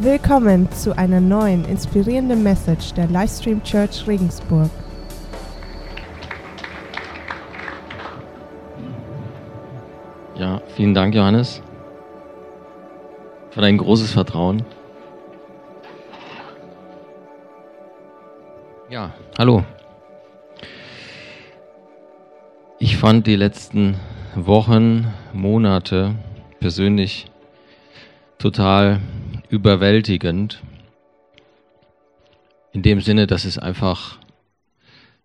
Willkommen zu einer neuen inspirierenden Message der Livestream Church Regensburg. Ja, vielen Dank, Johannes, für dein großes Vertrauen. Ja, hallo. Ich fand die letzten Wochen, Monate persönlich total überwältigend. In dem Sinne, dass es einfach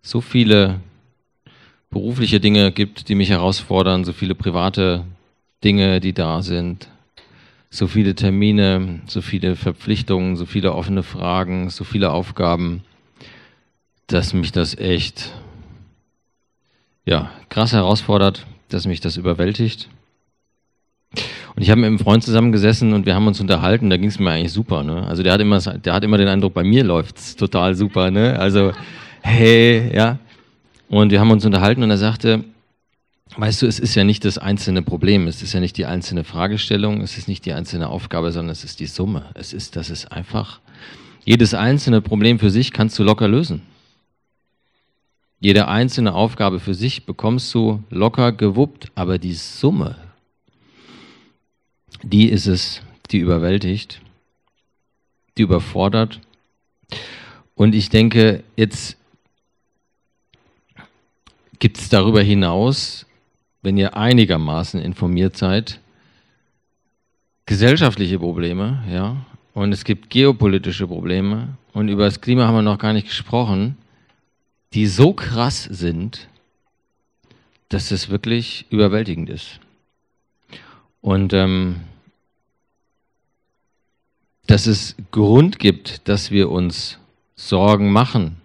so viele berufliche Dinge gibt, die mich herausfordern, so viele private Dinge, die da sind, so viele Termine, so viele Verpflichtungen, so viele offene Fragen, so viele Aufgaben, dass mich das echt ja, krass herausfordert, dass mich das überwältigt. Und ich habe mit einem Freund zusammengesessen und wir haben uns unterhalten, da ging es mir eigentlich super. Ne? Also der hat immer, der hat immer den Eindruck, bei mir läuft's total super. Ne? Also hey, ja. Und wir haben uns unterhalten und er sagte, weißt du, es ist ja nicht das einzelne Problem, es ist ja nicht die einzelne Fragestellung, es ist nicht die einzelne Aufgabe, sondern es ist die Summe. Es ist, das ist einfach, jedes einzelne Problem für sich kannst du locker lösen. Jede einzelne Aufgabe für sich bekommst du locker gewuppt, aber die Summe, die ist es, die überwältigt, die überfordert. Und ich denke, jetzt gibt es darüber hinaus, wenn ihr einigermaßen informiert seid, gesellschaftliche Probleme, ja, und es gibt geopolitische Probleme und über das Klima haben wir noch gar nicht gesprochen, die so krass sind, dass es wirklich überwältigend ist. Und ähm, dass es Grund gibt, dass wir uns Sorgen machen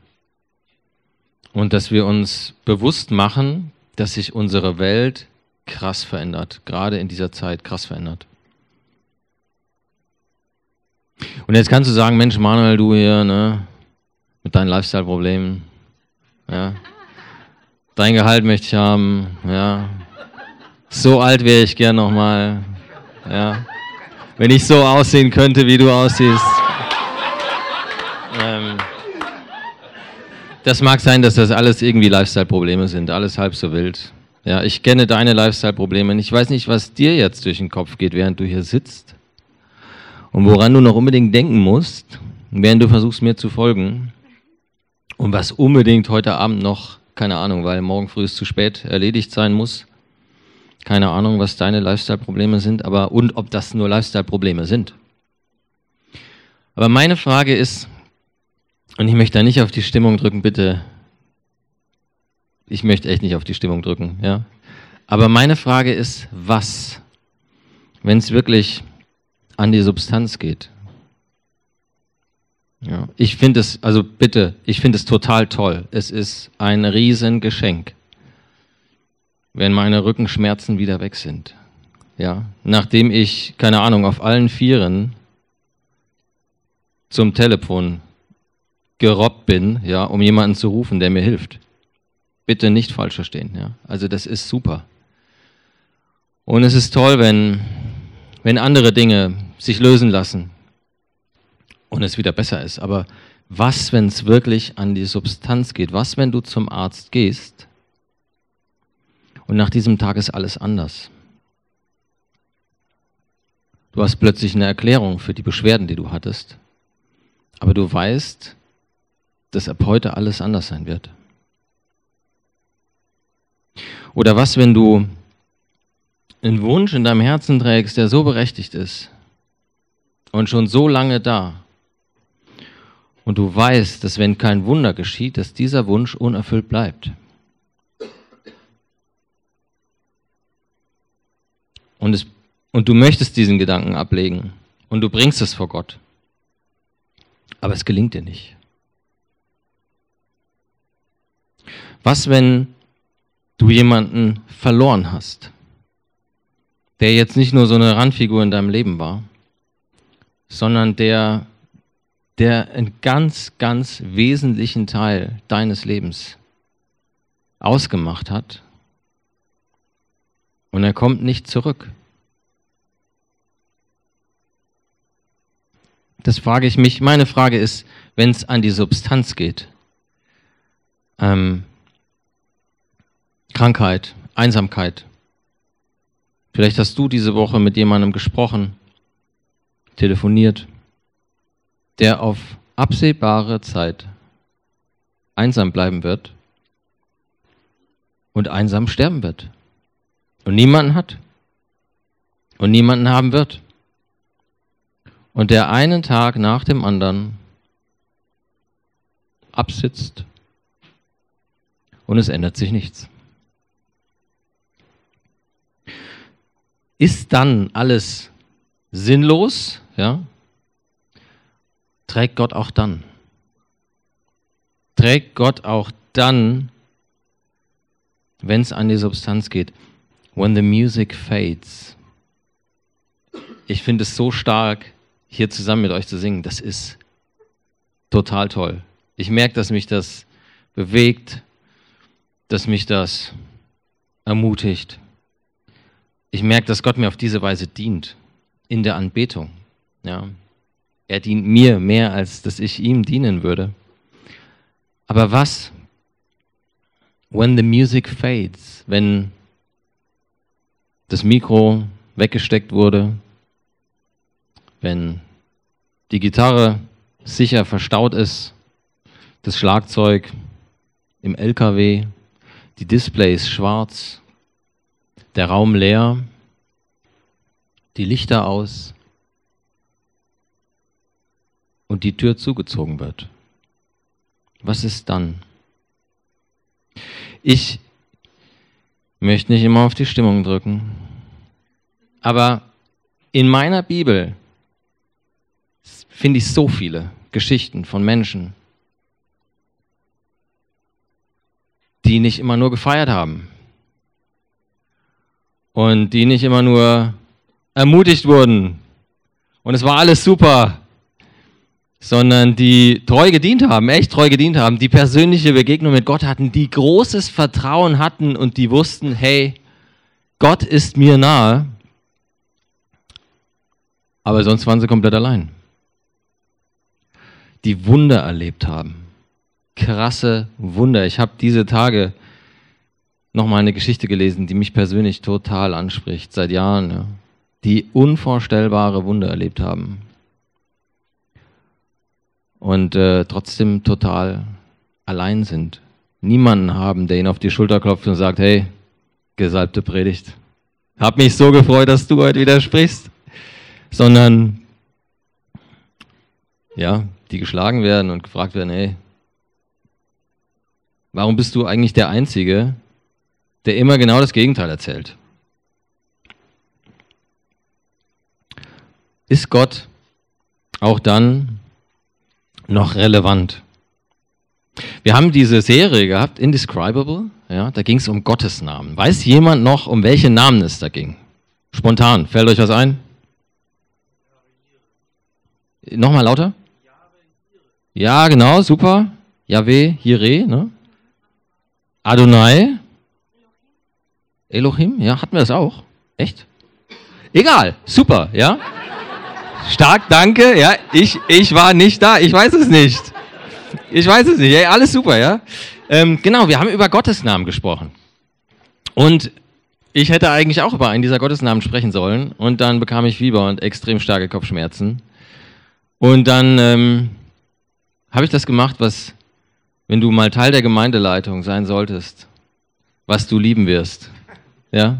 und dass wir uns bewusst machen, dass sich unsere Welt krass verändert, gerade in dieser Zeit krass verändert. Und jetzt kannst du sagen, Mensch, Manuel, du hier, ne, mit deinen Lifestyle-Problemen, ja, dein Gehalt möchte ich haben, ja, so alt wäre ich gern nochmal, ja. Wenn ich so aussehen könnte, wie du aussiehst. Ähm, das mag sein, dass das alles irgendwie Lifestyle-Probleme sind, alles halb so wild. Ja, ich kenne deine Lifestyle-Probleme. Ich weiß nicht, was dir jetzt durch den Kopf geht, während du hier sitzt. Und woran du noch unbedingt denken musst, während du versuchst, mir zu folgen. Und was unbedingt heute Abend noch, keine Ahnung, weil morgen früh es zu spät erledigt sein muss. Keine Ahnung, was deine Lifestyle-Probleme sind, aber und ob das nur Lifestyle-Probleme sind. Aber meine Frage ist, und ich möchte da nicht auf die Stimmung drücken, bitte. Ich möchte echt nicht auf die Stimmung drücken, ja. Aber meine Frage ist, was, wenn es wirklich an die Substanz geht? Ja, ich finde es, also bitte, ich finde es total toll. Es ist ein Riesengeschenk wenn meine Rückenschmerzen wieder weg sind. Ja, nachdem ich, keine Ahnung, auf allen Vieren zum Telefon gerobbt bin, ja, um jemanden zu rufen, der mir hilft. Bitte nicht falsch verstehen, ja. Also das ist super. Und es ist toll, wenn, wenn andere Dinge sich lösen lassen und es wieder besser ist. Aber was, wenn es wirklich an die Substanz geht? Was, wenn du zum Arzt gehst und nach diesem Tag ist alles anders. Du hast plötzlich eine Erklärung für die Beschwerden, die du hattest. Aber du weißt, dass ab heute alles anders sein wird. Oder was, wenn du einen Wunsch in deinem Herzen trägst, der so berechtigt ist und schon so lange da. Und du weißt, dass wenn kein Wunder geschieht, dass dieser Wunsch unerfüllt bleibt. Und, es, und du möchtest diesen Gedanken ablegen und du bringst es vor Gott. Aber es gelingt dir nicht. Was, wenn du jemanden verloren hast, der jetzt nicht nur so eine Randfigur in deinem Leben war, sondern der, der einen ganz, ganz wesentlichen Teil deines Lebens ausgemacht hat und er kommt nicht zurück. Das frage ich mich. Meine Frage ist, wenn es an die Substanz geht. Ähm, Krankheit, Einsamkeit. Vielleicht hast du diese Woche mit jemandem gesprochen, telefoniert, der auf absehbare Zeit einsam bleiben wird und einsam sterben wird und niemanden hat und niemanden haben wird. Und der einen Tag nach dem anderen absitzt und es ändert sich nichts. Ist dann alles sinnlos, ja? Trägt Gott auch dann? Trägt Gott auch dann, wenn es an die Substanz geht? When the music fades. Ich finde es so stark, hier zusammen mit euch zu singen. Das ist total toll. Ich merke, dass mich das bewegt, dass mich das ermutigt. Ich merke, dass Gott mir auf diese Weise dient in der Anbetung. Ja. Er dient mir mehr, als dass ich ihm dienen würde. Aber was, when the music fades, wenn das Mikro weggesteckt wurde, wenn die Gitarre sicher verstaut ist, das Schlagzeug im LKW, die Displays schwarz, der Raum leer, die Lichter aus und die Tür zugezogen wird. Was ist dann? Ich möchte nicht immer auf die Stimmung drücken, aber in meiner Bibel finde ich so viele Geschichten von Menschen, die nicht immer nur gefeiert haben und die nicht immer nur ermutigt wurden. Und es war alles super, sondern die treu gedient haben, echt treu gedient haben, die persönliche Begegnung mit Gott hatten, die großes Vertrauen hatten und die wussten, hey, Gott ist mir nahe, aber sonst waren sie komplett allein. Die Wunder erlebt haben. Krasse Wunder. Ich habe diese Tage nochmal eine Geschichte gelesen, die mich persönlich total anspricht, seit Jahren. Ja die unvorstellbare Wunder erlebt haben und äh, trotzdem total allein sind. Niemanden haben, der ihnen auf die Schulter klopft und sagt, hey, gesalbte Predigt. Hab mich so gefreut, dass du heute wieder sprichst. Sondern, ja, die geschlagen werden und gefragt werden, hey, warum bist du eigentlich der Einzige, der immer genau das Gegenteil erzählt? ist Gott auch dann noch relevant? Wir haben diese Serie gehabt, Indescribable, ja, da ging es um Gottes Namen. Weiß jemand noch, um welche Namen es da ging? Spontan, fällt euch was ein? Nochmal lauter? Ja, genau, super. Yahweh, Jireh, ne? Adonai. Elohim, ja, hatten wir das auch? Echt? Egal, super, ja? Stark, danke. Ja, ich, ich war nicht da. Ich weiß es nicht. Ich weiß es nicht. Ja, alles super, ja. Ähm, genau, wir haben über Gottes Namen gesprochen. Und ich hätte eigentlich auch über einen dieser Gottesnamen sprechen sollen. Und dann bekam ich Fieber und extrem starke Kopfschmerzen. Und dann ähm, habe ich das gemacht, was, wenn du mal Teil der Gemeindeleitung sein solltest, was du lieben wirst. Ja?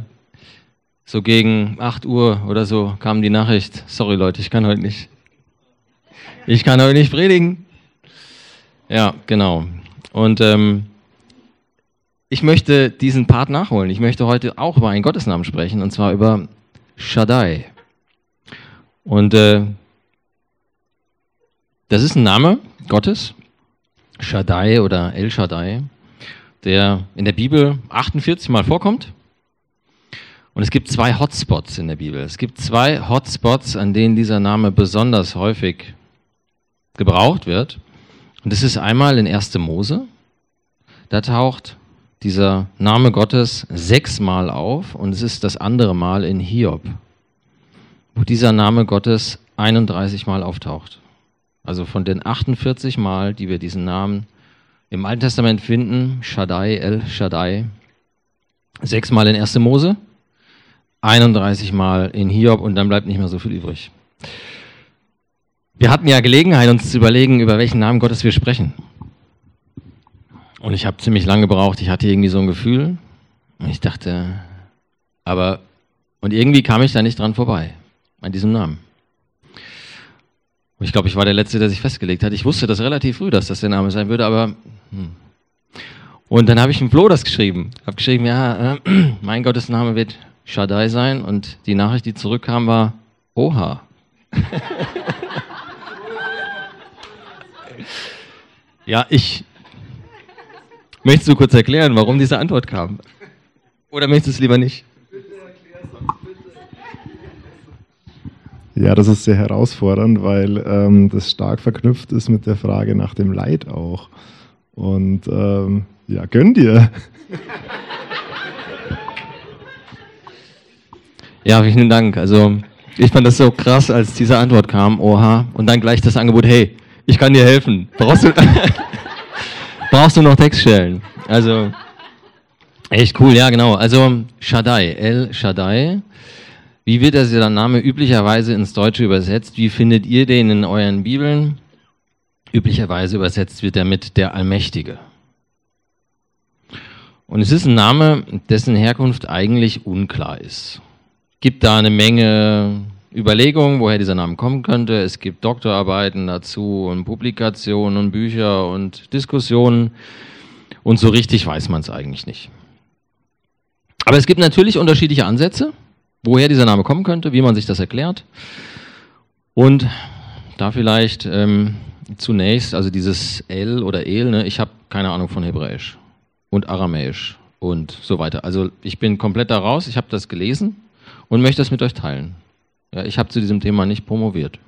So gegen 8 Uhr oder so kam die Nachricht, sorry Leute, ich kann heute nicht. Ich kann heute nicht predigen. Ja, genau. Und ähm, ich möchte diesen Part nachholen. Ich möchte heute auch über einen Gottesnamen sprechen, und zwar über Shaddai. Und äh, das ist ein Name Gottes, Shaddai oder El Shaddai, der in der Bibel 48 Mal vorkommt. Und es gibt zwei Hotspots in der Bibel. Es gibt zwei Hotspots, an denen dieser Name besonders häufig gebraucht wird. Und das ist einmal in 1. Mose. Da taucht dieser Name Gottes sechsmal auf und es ist das andere Mal in Hiob, wo dieser Name Gottes 31 Mal auftaucht. Also von den 48 Mal, die wir diesen Namen im Alten Testament finden, Shaddai, El Shaddai, sechsmal in 1. Mose, 31 Mal in Hiob und dann bleibt nicht mehr so viel übrig. Wir hatten ja Gelegenheit, uns zu überlegen, über welchen Namen Gottes wir sprechen. Und ich habe ziemlich lange gebraucht. Ich hatte irgendwie so ein Gefühl. Und ich dachte, aber, und irgendwie kam ich da nicht dran vorbei, an diesem Namen. Und ich glaube, ich war der Letzte, der sich festgelegt hat. Ich wusste das relativ früh, dass das der Name sein würde, aber. Hm. Und dann habe ich dem Flo das geschrieben. Habe geschrieben, ja, äh, mein Gottes Name wird Shaddai sein. Und die Nachricht, die zurückkam, war Oha. ja, ich. Möchtest du kurz erklären, warum diese Antwort kam? Oder möchtest du es lieber nicht? Ja, das ist sehr herausfordernd, weil ähm, das stark verknüpft ist mit der Frage nach dem Leid auch. Und ähm, ja, gönn dir. Ja, vielen Dank. Also ich fand das so krass, als diese Antwort kam, oha, und dann gleich das Angebot, hey, ich kann dir helfen. Brauchst du, brauchst du noch Textstellen? Also echt cool, ja genau. Also Shaddai, El Shaddai wie wird dieser Name üblicherweise ins Deutsche übersetzt? Wie findet ihr den in euren Bibeln? Üblicherweise übersetzt wird er mit der Allmächtige. Und es ist ein Name, dessen Herkunft eigentlich unklar ist. Gibt da eine Menge Überlegungen, woher dieser Name kommen könnte. Es gibt Doktorarbeiten dazu und Publikationen und Bücher und Diskussionen. Und so richtig weiß man es eigentlich nicht. Aber es gibt natürlich unterschiedliche Ansätze woher dieser Name kommen könnte, wie man sich das erklärt. Und da vielleicht ähm, zunächst, also dieses El oder El, ne, ich habe keine Ahnung von Hebräisch und Aramäisch und so weiter. Also ich bin komplett da raus, ich habe das gelesen und möchte das mit euch teilen. Ja, ich habe zu diesem Thema nicht promoviert.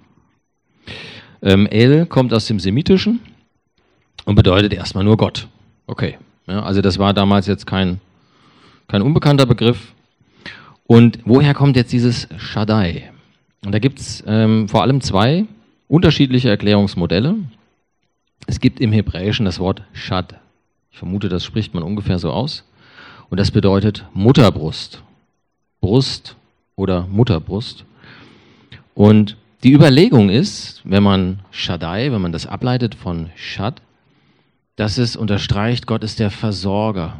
Ähm, El kommt aus dem Semitischen und bedeutet erstmal nur Gott. Okay. Ja, also das war damals jetzt kein, kein unbekannter Begriff. Und woher kommt jetzt dieses Shaddai? Und da gibt es ähm, vor allem zwei unterschiedliche Erklärungsmodelle. Es gibt im Hebräischen das Wort Shad. Ich vermute, das spricht man ungefähr so aus. Und das bedeutet Mutterbrust. Brust oder Mutterbrust. Und die Überlegung ist, wenn man Shaddai, wenn man das ableitet von Shad, dass es unterstreicht, Gott ist der Versorger.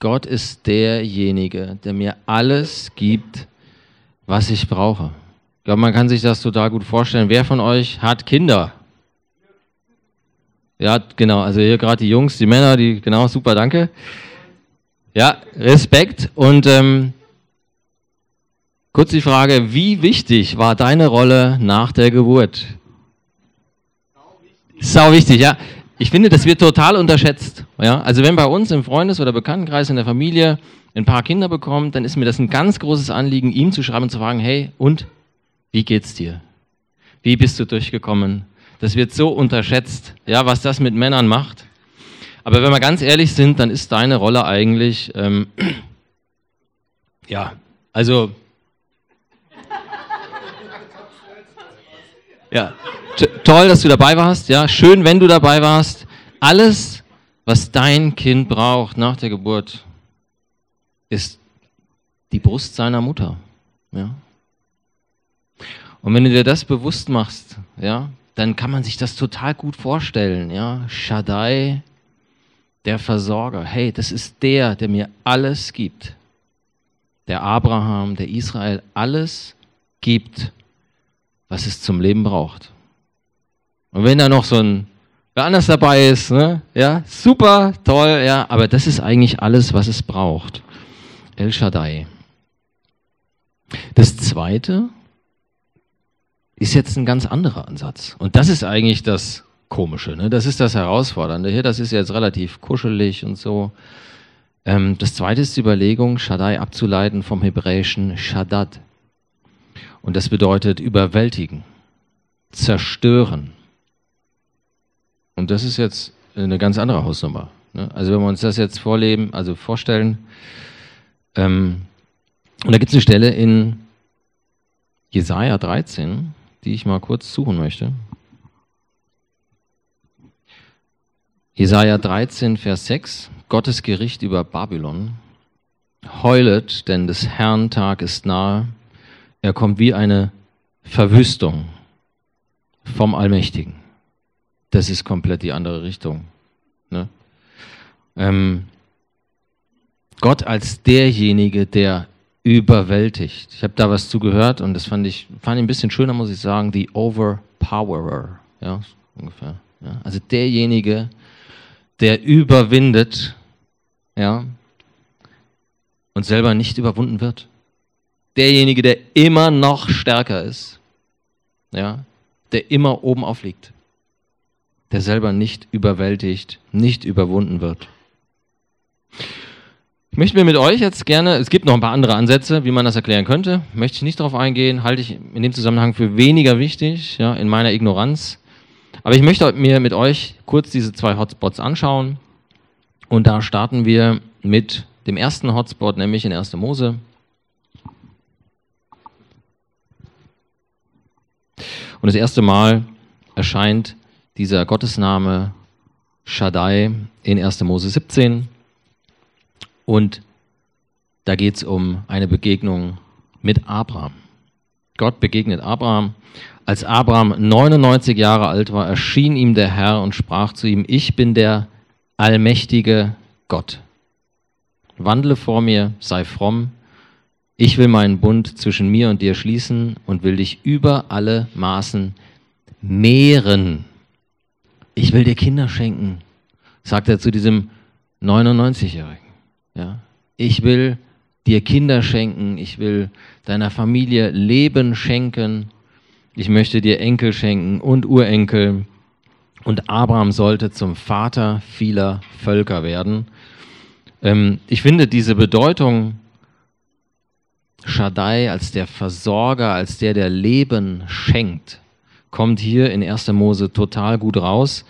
Gott ist derjenige, der mir alles gibt, was ich brauche. Ich glaube, man kann sich das total gut vorstellen. Wer von euch hat Kinder? Ja, genau. Also hier gerade die Jungs, die Männer, die genau, super, danke. Ja, Respekt. Und ähm, kurz die Frage: Wie wichtig war deine Rolle nach der Geburt? Sau wichtig. Ja. Ich finde, das wird total unterschätzt. Ja? Also wenn bei uns im Freundes- oder Bekanntenkreis in der Familie ein paar Kinder bekommt, dann ist mir das ein ganz großes Anliegen, ihm zu schreiben und zu fragen, hey, und wie geht's dir? Wie bist du durchgekommen? Das wird so unterschätzt, ja, was das mit Männern macht. Aber wenn wir ganz ehrlich sind, dann ist deine Rolle eigentlich, ähm, ja, also, ja, toll, dass du dabei warst. Ja, schön, wenn du dabei warst. Alles, was dein Kind braucht nach der Geburt, ist die Brust seiner Mutter. Ja. Und wenn du dir das bewusst machst, ja, dann kann man sich das total gut vorstellen. Ja, Shaddai, der Versorger. Hey, das ist der, der mir alles gibt. Der Abraham, der Israel, alles gibt, was es zum Leben braucht. Und wenn da noch so ein wer anders dabei ist, ne? ja, super, toll, ja, aber das ist eigentlich alles, was es braucht. El Shaddai. Das zweite ist jetzt ein ganz anderer Ansatz. Und das ist eigentlich das Komische, ne? das ist das Herausfordernde. Hier, das ist jetzt relativ kuschelig und so. Ähm, das zweite ist die Überlegung, Shaddai abzuleiten vom hebräischen Shaddad. Und das bedeutet überwältigen, zerstören. Und das ist jetzt eine ganz andere Hausnummer. Ne? Also wenn wir uns das jetzt vorleben, also vorstellen, ähm, und da gibt es eine Stelle in Jesaja 13, die ich mal kurz suchen möchte. Jesaja 13, Vers 6, Gottes Gericht über Babylon. Heulet, denn des Herrn Tag ist nahe er kommt wie eine Verwüstung vom Allmächtigen. Das ist komplett die andere Richtung. Ne? Ähm, Gott als derjenige, der überwältigt. Ich habe da was zugehört und das fand ich, fand ein bisschen schöner, muss ich sagen, the Overpowerer. Ja, ungefähr. Ja, also derjenige, der überwindet, ja, und selber nicht überwunden wird. Derjenige, der immer noch stärker ist, ja, der immer oben aufliegt, der selber nicht überwältigt, nicht überwunden wird. Ich möchte mir mit euch jetzt gerne, es gibt noch ein paar andere Ansätze, wie man das erklären könnte, möchte ich nicht darauf eingehen, halte ich in dem Zusammenhang für weniger wichtig, ja, in meiner Ignoranz. Aber ich möchte mir mit euch kurz diese zwei Hotspots anschauen. Und da starten wir mit dem ersten Hotspot, nämlich in 1. Mose. Und das erste Mal erscheint dieser Gottesname Shaddai in 1. Mose 17. Und da geht es um eine Begegnung mit Abraham. Gott begegnet Abraham. Als Abraham 99 Jahre alt war, erschien ihm der Herr und sprach zu ihm, ich bin der allmächtige Gott. Wandle vor mir, sei fromm. Ich will meinen Bund zwischen mir und dir schließen und will dich über alle Maßen mehren. Ich will dir Kinder schenken, sagt er zu diesem 99-Jährigen. Ja? Ich will dir Kinder schenken, ich will deiner Familie Leben schenken, ich möchte dir Enkel schenken und Urenkel. Und Abraham sollte zum Vater vieler Völker werden. Ähm, ich finde diese Bedeutung Shaddai als der Versorger, als der, der Leben schenkt, kommt hier in 1. Mose total gut raus.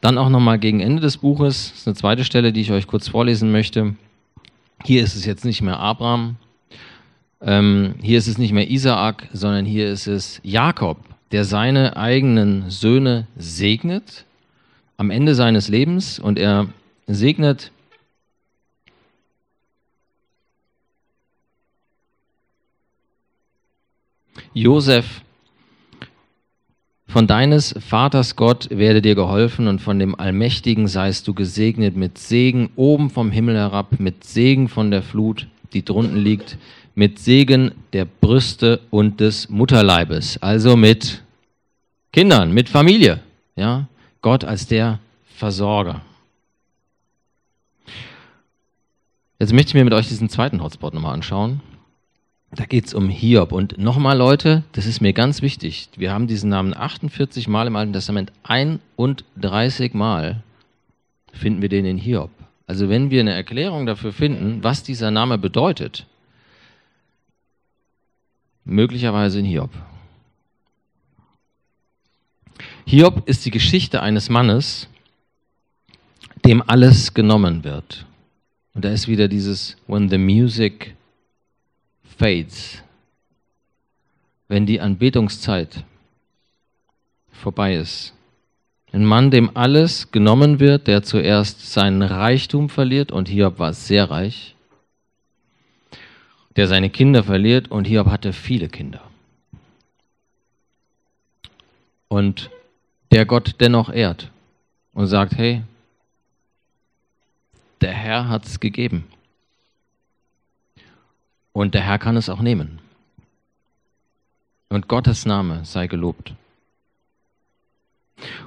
Dann auch nochmal gegen Ende des Buches, das ist eine zweite Stelle, die ich euch kurz vorlesen möchte. Hier ist es jetzt nicht mehr Abraham, ähm, hier ist es nicht mehr Isaak, sondern hier ist es Jakob, der seine eigenen Söhne segnet am Ende seines Lebens und er segnet Josef von deines Vaters Gott werde dir geholfen und von dem Allmächtigen seist du gesegnet mit Segen oben vom Himmel herab, mit Segen von der Flut, die drunten liegt, mit Segen der Brüste und des Mutterleibes, also mit Kindern, mit Familie, ja, Gott als der Versorger. Jetzt möchte ich mir mit euch diesen zweiten Hotspot nochmal anschauen. Geht es um Hiob. Und nochmal, Leute, das ist mir ganz wichtig. Wir haben diesen Namen 48 Mal im Alten Testament. 31 Mal finden wir den in Hiob. Also wenn wir eine Erklärung dafür finden, was dieser Name bedeutet, möglicherweise in Hiob. Hiob ist die Geschichte eines Mannes, dem alles genommen wird. Und da ist wieder dieses When the music fades, wenn die Anbetungszeit vorbei ist. Ein Mann, dem alles genommen wird, der zuerst seinen Reichtum verliert, und Hiob war sehr reich, der seine Kinder verliert, und Hiob hatte viele Kinder. Und der Gott dennoch ehrt und sagt, hey, der Herr hat es gegeben. Und der Herr kann es auch nehmen. Und Gottes Name sei gelobt.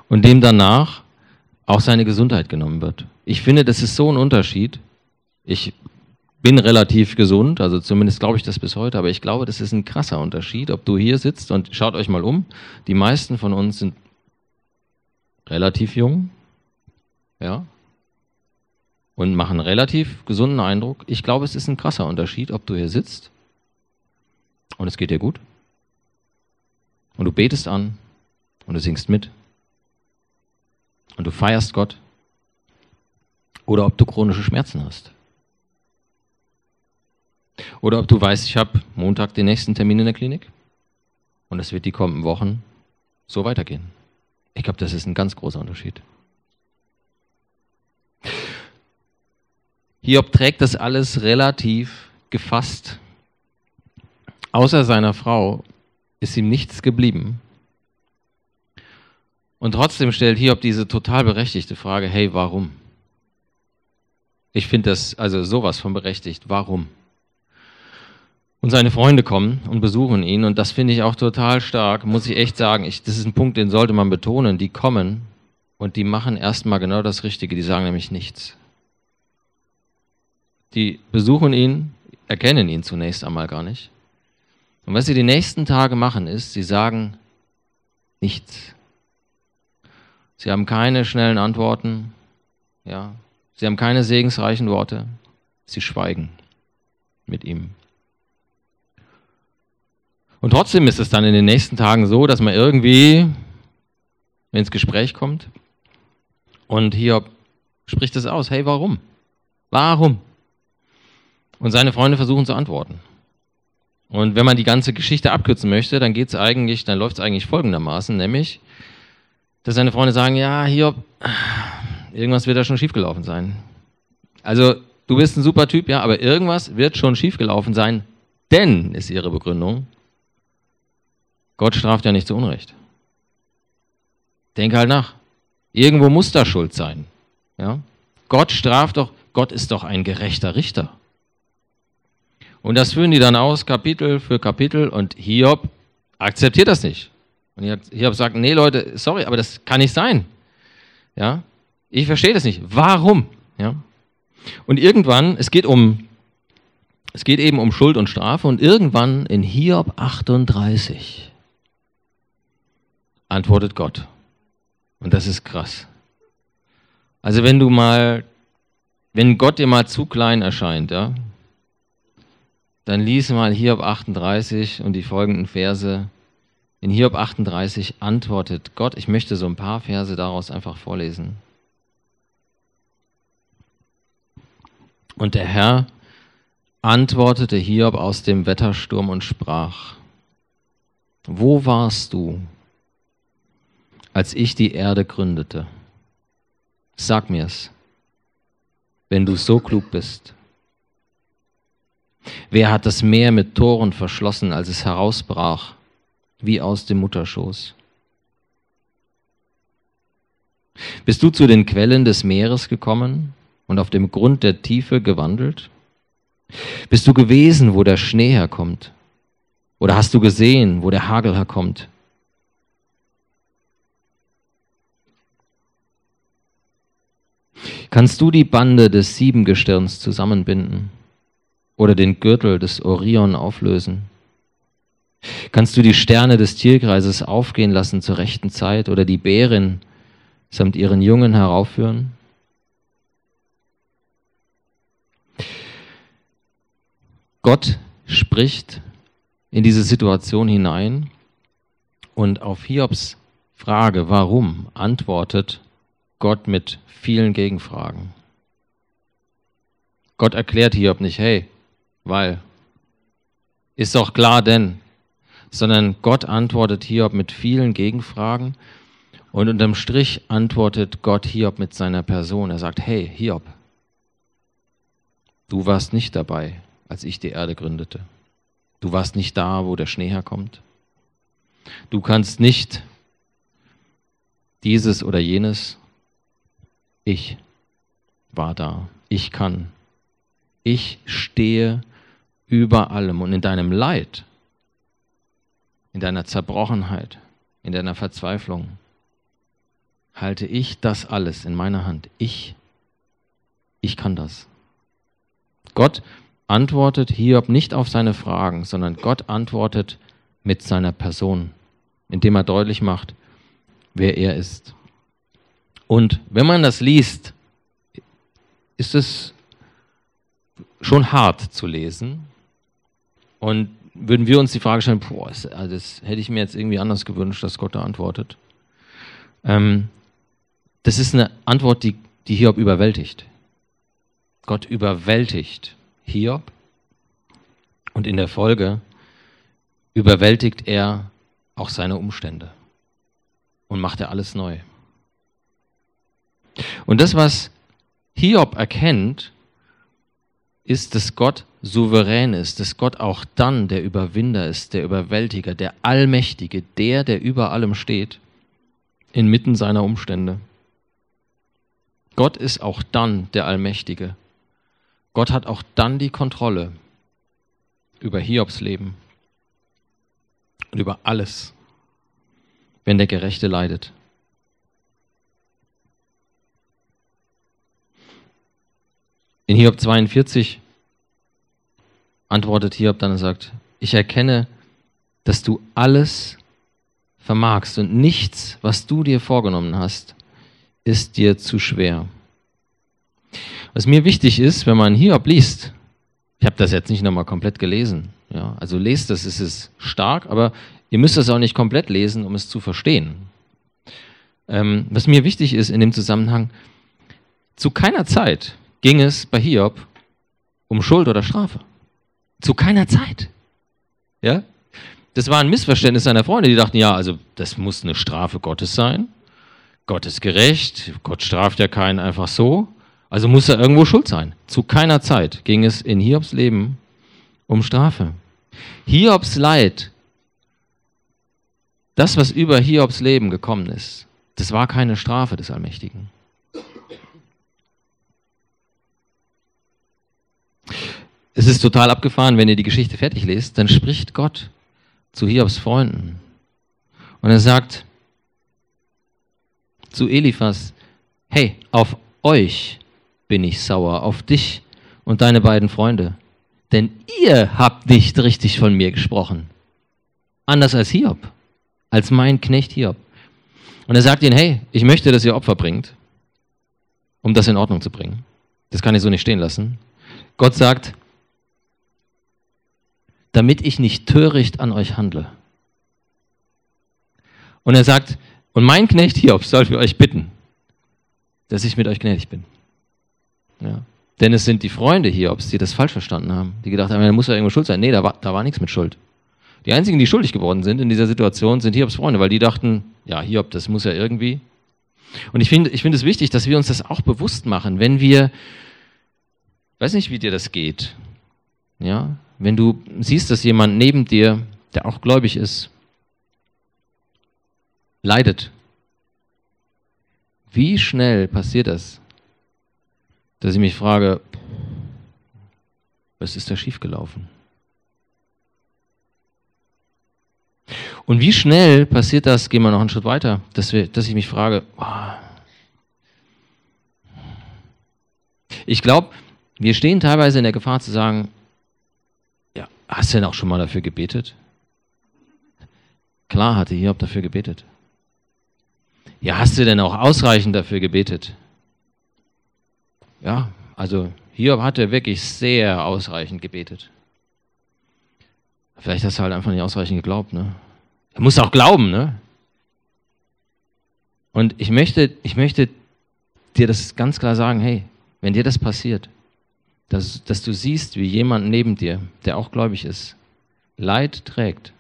Und dem danach auch seine Gesundheit genommen wird. Ich finde, das ist so ein Unterschied. Ich bin relativ gesund, also zumindest glaube ich das bis heute, aber ich glaube, das ist ein krasser Unterschied, ob du hier sitzt und schaut euch mal um. Die meisten von uns sind relativ jung, ja, und machen relativ gesunden Eindruck. Ich glaube, es ist ein krasser Unterschied, ob du hier sitzt und es geht dir gut und du betest an und du singst mit und du feierst Gott oder ob du chronische Schmerzen hast. Oder ob du weißt, ich habe Montag den nächsten Termin in der Klinik und es wird die kommenden Wochen so weitergehen. Ich glaube, das ist ein ganz großer Unterschied. Hiob trägt das alles relativ gefasst. Außer seiner Frau ist ihm nichts geblieben. Und trotzdem stellt Hiob diese total berechtigte Frage, hey, warum? Ich finde das also sowas von berechtigt. Warum? Und seine Freunde kommen und besuchen ihn und das finde ich auch total stark, muss ich echt sagen. Ich, das ist ein Punkt, den sollte man betonen. Die kommen und die machen erstmal genau das Richtige. Die sagen nämlich nichts. Die besuchen ihn, erkennen ihn zunächst einmal gar nicht. Und was sie die nächsten Tage machen, ist, sie sagen nichts. Sie haben keine schnellen Antworten. Ja, Sie haben keine segensreichen Worte. Sie schweigen mit ihm. Und trotzdem ist es dann in den nächsten Tagen so, dass man irgendwie ins Gespräch kommt und hier spricht es aus. Hey, warum? Warum? Und seine Freunde versuchen zu antworten. Und wenn man die ganze Geschichte abkürzen möchte, dann geht es eigentlich, dann läuft es eigentlich folgendermaßen, nämlich, dass seine Freunde sagen, ja, Hiob, irgendwas wird da schon schiefgelaufen sein. Also, du bist ein super Typ, ja, aber irgendwas wird schon schiefgelaufen sein, denn, ist ihre Begründung, Gott straft ja nicht zu Unrecht. Denk halt nach. Irgendwo muss da Schuld sein. Ja? Gott straft doch, Gott ist doch ein gerechter Richter. Und das führen die dann aus, Kapitel für Kapitel, und Hiob akzeptiert das nicht. Und Hiob sagt, nee Leute, sorry, aber das kann nicht sein. Ja? Ich verstehe das nicht. Warum? Ja? Und irgendwann, es geht um, es geht eben um Schuld und Strafe und irgendwann in Hiob 38 antwortet Gott. Und das ist krass. Also wenn du mal, wenn Gott dir mal zu klein erscheint, ja, dann lies mal Hiob 38 und die folgenden Verse. In Hiob 38 antwortet Gott, ich möchte so ein paar Verse daraus einfach vorlesen. Und der Herr antwortete Hiob aus dem Wettersturm und sprach, Wo warst du, als ich die Erde gründete? Sag mir's, wenn du so klug bist. Wer hat das Meer mit Toren verschlossen, als es herausbrach, wie aus dem Mutterschoß? Bist du zu den Quellen des Meeres gekommen und auf dem Grund der Tiefe gewandelt? Bist du gewesen, wo der Schnee herkommt? Oder hast du gesehen, wo der Hagel herkommt? Kannst du die Bande des Siebengestirns zusammenbinden oder den Gürtel des Orion auflösen? Kannst du die Sterne des Tierkreises aufgehen lassen zur rechten Zeit oder die Bären samt ihren Jungen heraufführen? Gott spricht in diese Situation hinein und auf Hiobs Frage, warum, antwortet Gott mit vielen Gegenfragen. Gott erklärt Hiob nicht, hey, weil, ist doch klar, denn, sondern Gott antwortet Hiob mit vielen Gegenfragen und unterm Strich antwortet Gott Hiob mit seiner Person. Er sagt, hey, Hiob, du warst nicht dabei, als ich die Erde gründete. Du warst nicht da, wo der Schnee herkommt. Du kannst nicht dieses oder jenes. Ich war da. Ich kann. Ich stehe über allem. Und in deinem Leid, in deiner Zerbrochenheit, in deiner Verzweiflung, halte ich das alles in meiner Hand. Ich, ich kann das. Gott antwortet Hiob nicht auf seine Fragen, sondern Gott antwortet mit seiner Person, indem er deutlich macht, wer er ist. Und wenn man das liest, ist es schon hart zu lesen. Und würden wir uns die Frage stellen, boah, das, also das hätte ich mir jetzt irgendwie anders gewünscht, dass Gott da antwortet. Ähm, das ist eine Antwort, die, die Hiob überwältigt. Gott überwältigt Hiob und in der Folge überwältigt er auch seine Umstände und macht er alles neu. Und das, was Hiob erkennt, ist, dass Gott souverän ist, dass Gott auch dann der Überwinder ist, der Überwältiger, der Allmächtige, der, der über allem steht, inmitten seiner Umstände. Gott ist auch dann der Allmächtige. Gott hat auch dann die Kontrolle über Hiobs Leben und über alles, wenn der Gerechte leidet. In Hiob 42 antwortet Hiob dann und sagt, ich erkenne, dass du alles vermagst und nichts, was du dir vorgenommen hast, ist dir zu schwer. Was mir wichtig ist, wenn man Hiob liest, ich habe das jetzt nicht nochmal komplett gelesen, ja, also lest das, es ist stark, aber ihr müsst das auch nicht komplett lesen, um es zu verstehen. Ähm, was mir wichtig ist in dem Zusammenhang, zu keiner Zeit ging es bei Hiob um Schuld oder Strafe. Zu keiner Zeit. Ja? Das war ein Missverständnis seiner Freunde, die dachten, ja, also das muss eine Strafe Gottes sein. Gott ist gerecht, Gott straft ja keinen einfach so, also muss er irgendwo schuld sein. Zu keiner Zeit ging es in Hiobs Leben um Strafe. Hiobs Leid, das, was über Hiobs Leben gekommen ist, das war keine Strafe des Allmächtigen. Es ist total abgefahren, wenn ihr die Geschichte fertig lest, dann spricht Gott zu Hiobs Freunden. Und er sagt zu Eliphas, hey, auf euch bin ich sauer, auf dich und deine beiden Freunde. Denn ihr habt nicht richtig von mir gesprochen. Anders als Hiob, als mein Knecht Hiob. Und er sagt ihnen, hey, ich möchte, dass ihr Opfer bringt, um das in Ordnung zu bringen. Das kann ich so nicht stehen lassen. Gott sagt, damit ich nicht töricht an euch handle. Und er sagt, und mein Knecht Hiob soll für euch bitten, dass ich mit euch gnädig bin. Ja. Denn es sind die Freunde Hiobs, die das falsch verstanden haben, die gedacht haben, da muss ja irgendwo schuld sein. Nee, da war, da war nichts mit Schuld. Die einzigen, die schuldig geworden sind in dieser Situation, sind Hiobs Freunde, weil die dachten, ja, Hiob, das muss ja irgendwie. Und ich finde ich finde es wichtig, dass wir uns das auch bewusst machen, wenn wir, weiß nicht, wie dir das geht, ja, wenn du siehst, dass jemand neben dir, der auch gläubig ist, leidet, wie schnell passiert das, dass ich mich frage, was ist da schiefgelaufen? Und wie schnell passiert das, gehen wir noch einen Schritt weiter, dass, wir, dass ich mich frage, oh. ich glaube, wir stehen teilweise in der Gefahr zu sagen, Hast du denn auch schon mal dafür gebetet? Klar hatte Hiob dafür gebetet. Ja, hast du denn auch ausreichend dafür gebetet? Ja, also Hiob hatte wirklich sehr ausreichend gebetet. Vielleicht hast du halt einfach nicht ausreichend geglaubt, ne? Er muss auch glauben, ne? Und ich möchte, ich möchte dir das ganz klar sagen, hey, wenn dir das passiert, dass, dass du siehst, wie jemand neben dir, der auch gläubig ist, Leid trägt.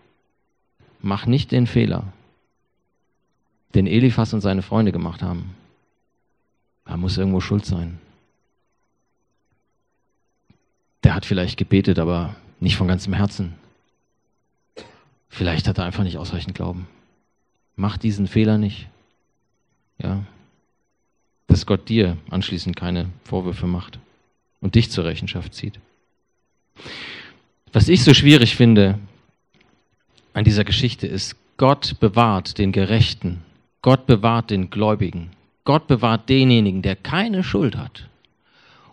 Mach nicht den Fehler, den Eliphas und seine Freunde gemacht haben. Er muss irgendwo schuld sein. Der hat vielleicht gebetet, aber nicht von ganzem Herzen. Vielleicht hat er einfach nicht ausreichend Glauben. Mach diesen Fehler nicht. Ja. Dass Gott dir anschließend keine Vorwürfe macht und dich zur Rechenschaft zieht. Was ich so schwierig finde an dieser Geschichte ist, Gott bewahrt den Gerechten, Gott bewahrt den Gläubigen, Gott bewahrt denjenigen, der keine Schuld hat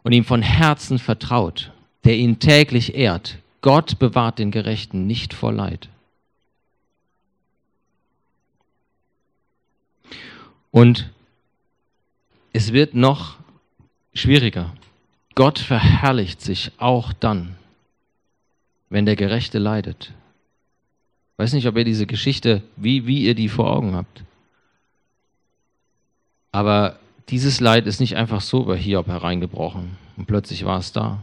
und ihm von Herzen vertraut, der ihn täglich ehrt. Gott bewahrt den Gerechten nicht vor Leid. Und es wird noch schwieriger. Gott verherrlicht sich auch dann, wenn der Gerechte leidet. Ich weiß nicht, ob ihr diese Geschichte, wie, wie ihr die vor Augen habt. Aber dieses Leid ist nicht einfach so bei Hiob hereingebrochen und plötzlich war es da.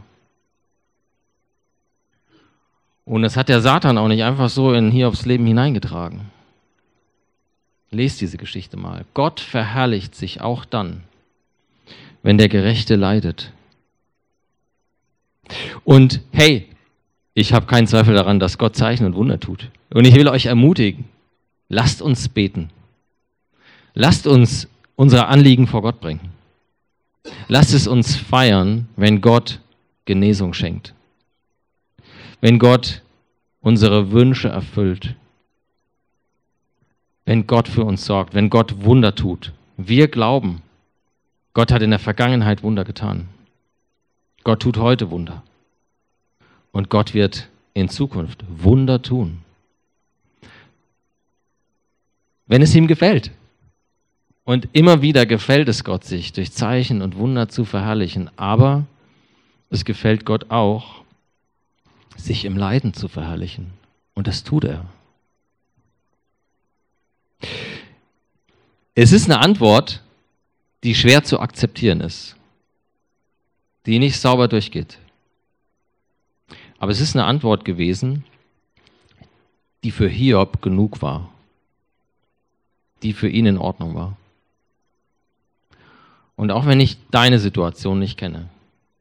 Und das hat der Satan auch nicht einfach so in Hiobs Leben hineingetragen. Lest diese Geschichte mal. Gott verherrlicht sich auch dann, wenn der Gerechte leidet. Und hey, ich habe keinen Zweifel daran, dass Gott Zeichen und Wunder tut. Und ich will euch ermutigen, lasst uns beten. Lasst uns unsere Anliegen vor Gott bringen. Lasst es uns feiern, wenn Gott Genesung schenkt. Wenn Gott unsere Wünsche erfüllt. Wenn Gott für uns sorgt, wenn Gott Wunder tut. Wir glauben, Gott hat in der Vergangenheit Wunder getan. Gott tut heute Wunder. Und Gott wird in Zukunft Wunder tun. Wenn es ihm gefällt. Und immer wieder gefällt es Gott sich, durch Zeichen und Wunder zu verherrlichen. Aber es gefällt Gott auch, sich im Leiden zu verherrlichen. Und das tut er. Es ist eine Antwort, die schwer zu akzeptieren ist, die nicht sauber durchgeht. Aber es ist eine Antwort gewesen, die für Hiob genug war, die für ihn in Ordnung war. Und auch wenn ich deine Situation nicht kenne,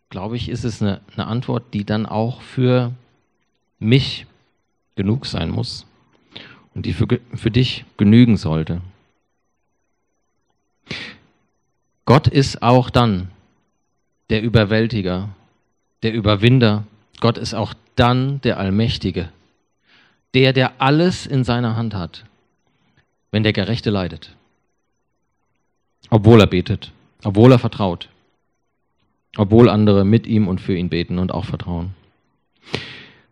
glaube ich, ist es eine, eine Antwort, die dann auch für mich genug sein muss und die für, für dich genügen sollte. Gott ist auch dann der Überwältiger, der Überwinder. Gott ist auch dann der Allmächtige, der, der alles in seiner Hand hat, wenn der Gerechte leidet. Obwohl er betet, obwohl er vertraut, obwohl andere mit ihm und für ihn beten und auch vertrauen.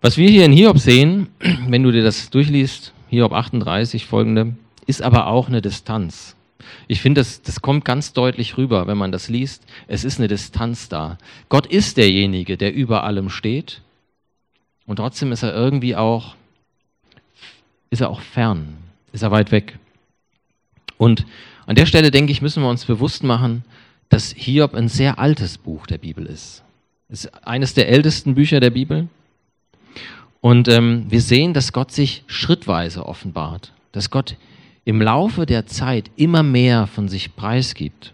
Was wir hier in Hiob sehen, wenn du dir das durchliest, Hiob 38 folgende, ist aber auch eine Distanz. Ich finde, das, das kommt ganz deutlich rüber, wenn man das liest. Es ist eine Distanz da. Gott ist derjenige, der über allem steht. Und trotzdem ist er irgendwie auch, ist er auch fern, ist er weit weg. Und an der Stelle, denke ich, müssen wir uns bewusst machen, dass Hiob ein sehr altes Buch der Bibel ist. Es ist eines der ältesten Bücher der Bibel. Und ähm, wir sehen, dass Gott sich schrittweise offenbart, dass Gott im Laufe der Zeit immer mehr von sich preisgibt.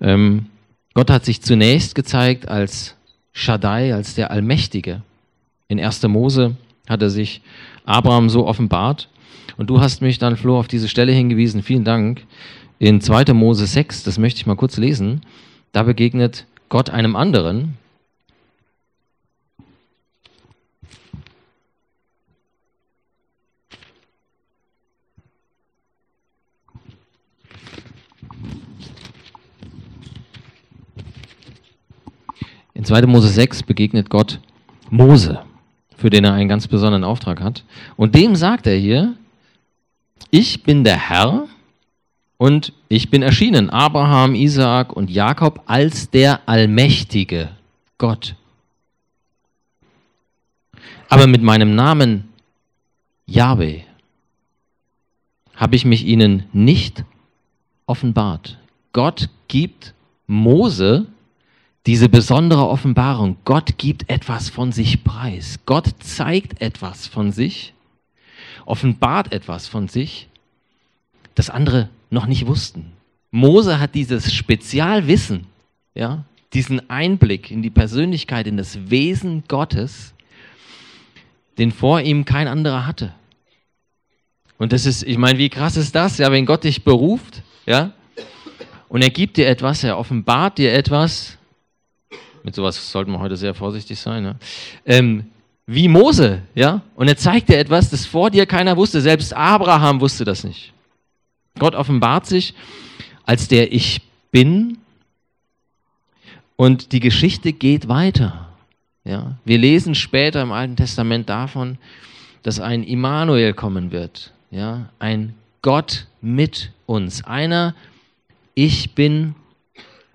Ähm, Gott hat sich zunächst gezeigt als Shaddai, als der Allmächtige. In 1. Mose hat er sich Abraham so offenbart. Und du hast mich dann, Flo, auf diese Stelle hingewiesen. Vielen Dank. In 2. Mose 6, das möchte ich mal kurz lesen. Da begegnet Gott einem anderen, In 2. Mose 6 begegnet Gott Mose, für den er einen ganz besonderen Auftrag hat. Und dem sagt er hier, ich bin der Herr und ich bin erschienen, Abraham, Isaak und Jakob, als der allmächtige Gott. Aber mit meinem Namen Yahweh habe ich mich ihnen nicht offenbart. Gott gibt Mose diese besondere Offenbarung. Gott gibt etwas von sich preis. Gott zeigt etwas von sich, offenbart etwas von sich, das andere noch nicht wussten. Mose hat dieses Spezialwissen, ja, diesen Einblick in die Persönlichkeit, in das Wesen Gottes, den vor ihm kein anderer hatte. Und das ist, ich meine, wie krass ist das, ja, wenn Gott dich beruft, ja, und er gibt dir etwas, er offenbart dir etwas, mit sowas sollten wir heute sehr vorsichtig sein. Ne? Ähm, wie Mose, ja? Und er zeigt dir etwas, das vor dir keiner wusste. Selbst Abraham wusste das nicht. Gott offenbart sich als der Ich Bin. Und die Geschichte geht weiter. Ja? Wir lesen später im Alten Testament davon, dass ein Immanuel kommen wird. Ja? Ein Gott mit uns. Einer, ich bin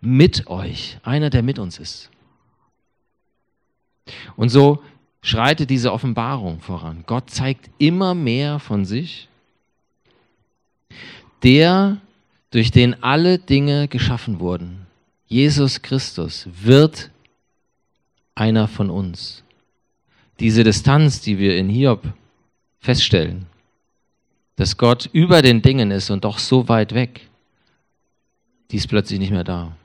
mit euch. Einer, der mit uns ist. Und so schreitet diese Offenbarung voran. Gott zeigt immer mehr von sich, der, durch den alle Dinge geschaffen wurden. Jesus Christus wird einer von uns. Diese Distanz, die wir in Hiob feststellen, dass Gott über den Dingen ist und doch so weit weg, die ist plötzlich nicht mehr da.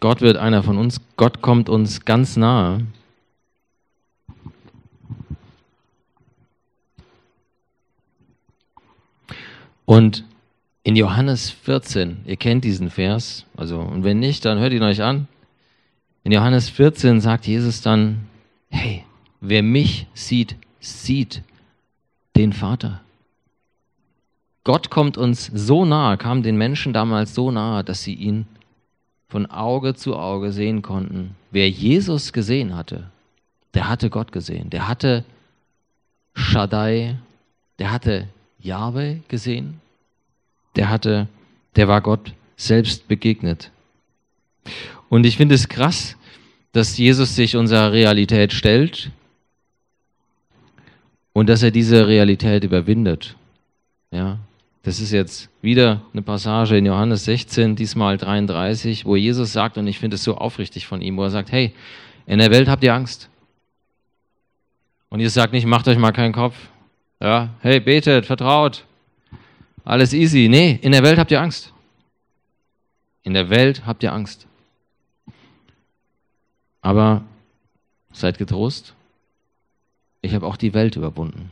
Gott wird einer von uns. Gott kommt uns ganz nahe. Und in Johannes 14, ihr kennt diesen Vers, also und wenn nicht, dann hört ihn euch an. In Johannes 14 sagt Jesus dann, hey, wer mich sieht, sieht den Vater. Gott kommt uns so nahe, kam den Menschen damals so nahe, dass sie ihn von Auge zu Auge sehen konnten. Wer Jesus gesehen hatte, der hatte Gott gesehen. Der hatte Shaddai, der hatte Yahweh gesehen, der hatte, der war Gott selbst begegnet. Und ich finde es krass, dass Jesus sich unserer Realität stellt und dass er diese Realität überwindet. Ja, das ist jetzt wieder eine Passage in Johannes 16, diesmal 33, wo Jesus sagt, und ich finde es so aufrichtig von ihm, wo er sagt, hey, in der Welt habt ihr Angst. Und Jesus sagt nicht, macht euch mal keinen Kopf. Ja, hey, betet, vertraut. Alles easy. Nee, in der Welt habt ihr Angst. In der Welt habt ihr Angst. Aber seid getrost. Ich habe auch die Welt überwunden.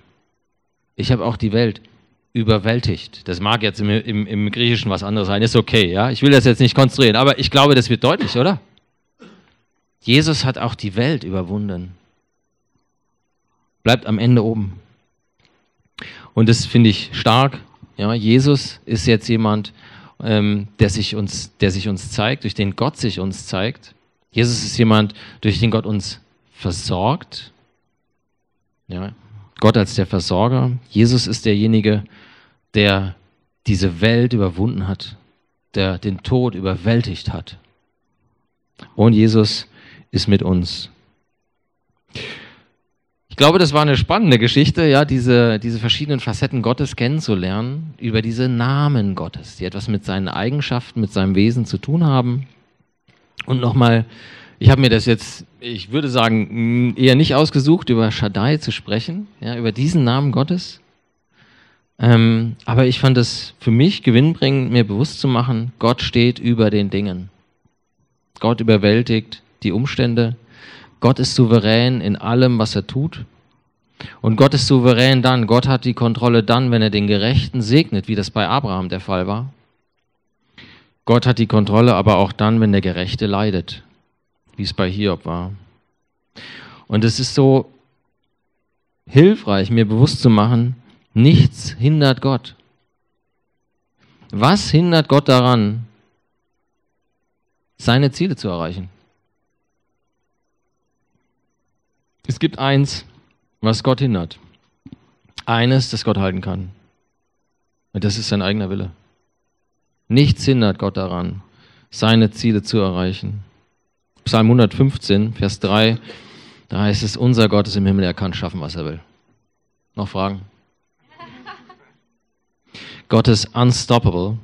Ich habe auch die Welt überwältigt. Das mag jetzt im, im, im, Griechischen was anderes sein, ist okay, ja. Ich will das jetzt nicht konstruieren, aber ich glaube, das wird deutlich, oder? Jesus hat auch die Welt überwunden. Bleibt am Ende oben. Und das finde ich stark. Ja, Jesus ist jetzt jemand, ähm, der, sich uns, der sich uns zeigt, durch den Gott sich uns zeigt. Jesus ist jemand, durch den Gott uns versorgt. Ja, Gott als der Versorger. Jesus ist derjenige, der diese Welt überwunden hat, der den Tod überwältigt hat. Und Jesus ist mit uns glaube, das war eine spannende Geschichte, ja, diese, diese verschiedenen Facetten Gottes kennenzulernen, über diese Namen Gottes, die etwas mit seinen Eigenschaften, mit seinem Wesen zu tun haben. Und nochmal, ich habe mir das jetzt, ich würde sagen, eher nicht ausgesucht, über Shaddai zu sprechen, ja, über diesen Namen Gottes. Ähm, aber ich fand es für mich gewinnbringend, mir bewusst zu machen, Gott steht über den Dingen. Gott überwältigt die Umstände Gott ist souverän in allem, was er tut. Und Gott ist souverän dann. Gott hat die Kontrolle dann, wenn er den Gerechten segnet, wie das bei Abraham der Fall war. Gott hat die Kontrolle aber auch dann, wenn der Gerechte leidet, wie es bei Hiob war. Und es ist so hilfreich, mir bewusst zu machen, nichts hindert Gott. Was hindert Gott daran, seine Ziele zu erreichen? Es gibt eins, was Gott hindert. Eines, das Gott halten kann. Und das ist sein eigener Wille. Nichts hindert Gott daran, seine Ziele zu erreichen. Psalm 115, Vers 3, da heißt es, unser Gott ist im Himmel, er kann schaffen, was er will. Noch Fragen? Gott ist unstoppable.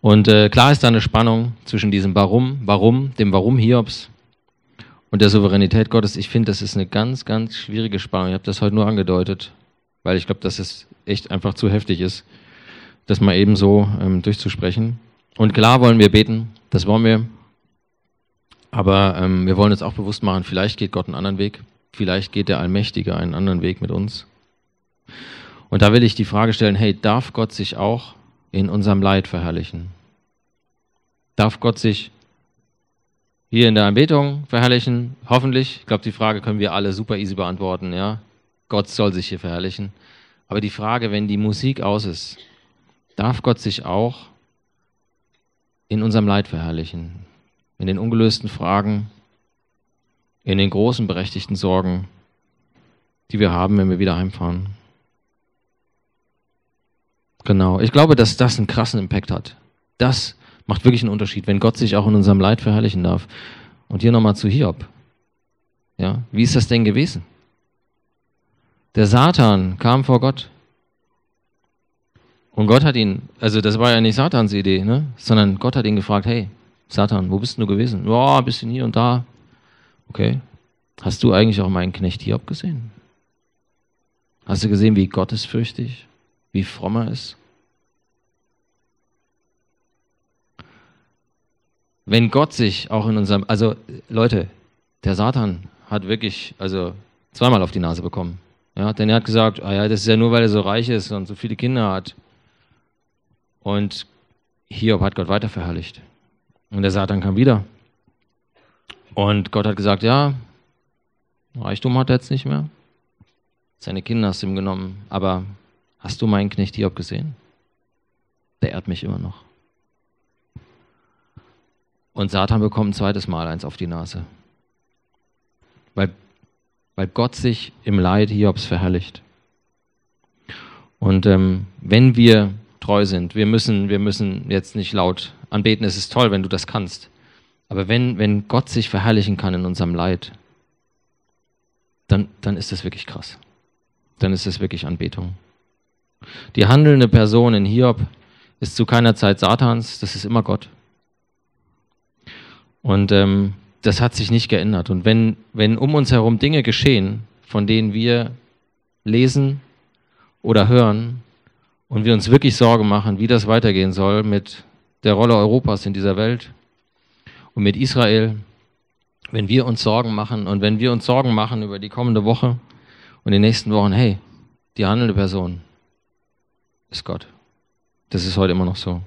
Und äh, klar ist da eine Spannung zwischen diesem Warum, Warum, dem Warum Hiobs und der Souveränität Gottes, ich finde, das ist eine ganz, ganz schwierige Spannung. Ich habe das heute nur angedeutet, weil ich glaube, dass es echt einfach zu heftig ist, das mal eben so ähm, durchzusprechen. Und klar wollen wir beten, das wollen wir. Aber ähm, wir wollen uns auch bewusst machen, vielleicht geht Gott einen anderen Weg, vielleicht geht der Allmächtige einen anderen Weg mit uns. Und da will ich die Frage stellen, hey, darf Gott sich auch in unserem Leid verherrlichen? Darf Gott sich hier in der Anbetung verherrlichen? Hoffentlich. Ich glaube, die Frage können wir alle super easy beantworten. Ja, Gott soll sich hier verherrlichen. Aber die Frage, wenn die Musik aus ist, darf Gott sich auch in unserem Leid verherrlichen? In den ungelösten Fragen, in den großen berechtigten Sorgen, die wir haben, wenn wir wieder heimfahren. Genau. Ich glaube, dass das einen krassen Impact hat. Das Macht wirklich einen Unterschied, wenn Gott sich auch in unserem Leid verherrlichen darf. Und hier nochmal zu Hiob. Ja, wie ist das denn gewesen? Der Satan kam vor Gott. Und Gott hat ihn, also das war ja nicht Satans Idee, ne? sondern Gott hat ihn gefragt, hey, Satan, wo bist du gewesen? Ja, ein bisschen hier und da. Okay. Hast du eigentlich auch meinen Knecht Hiob gesehen? Hast du gesehen, wie gottesfürchtig, wie fromm er ist? wenn Gott sich auch in unserem, also Leute, der Satan hat wirklich, also zweimal auf die Nase bekommen. Ja, denn er hat gesagt, ah ja, das ist ja nur, weil er so reich ist und so viele Kinder hat. Und Hiob hat Gott weiter verherrlicht. Und der Satan kam wieder. Und Gott hat gesagt, ja, Reichtum hat er jetzt nicht mehr. Seine Kinder hast du ihm genommen. Aber hast du meinen Knecht Hiob gesehen? Der ehrt mich immer noch. Und Satan bekommt ein zweites Mal eins auf die Nase. Weil, weil Gott sich im Leid Hiobs verherrlicht. Und ähm, wenn wir treu sind, wir müssen, wir müssen jetzt nicht laut anbeten, es ist toll, wenn du das kannst. Aber wenn, wenn Gott sich verherrlichen kann in unserem Leid, dann, dann ist das wirklich krass. Dann ist das wirklich Anbetung. Die handelnde Person in Hiob ist zu keiner Zeit Satans, das ist immer Gott. Und ähm, das hat sich nicht geändert. Und wenn, wenn um uns herum Dinge geschehen, von denen wir lesen oder hören und wir uns wirklich Sorgen machen, wie das weitergehen soll mit der Rolle Europas in dieser Welt und mit Israel, wenn wir uns Sorgen machen und wenn wir uns Sorgen machen über die kommende Woche und die nächsten Wochen, hey, die handelnde Person ist Gott. Das ist heute immer noch so.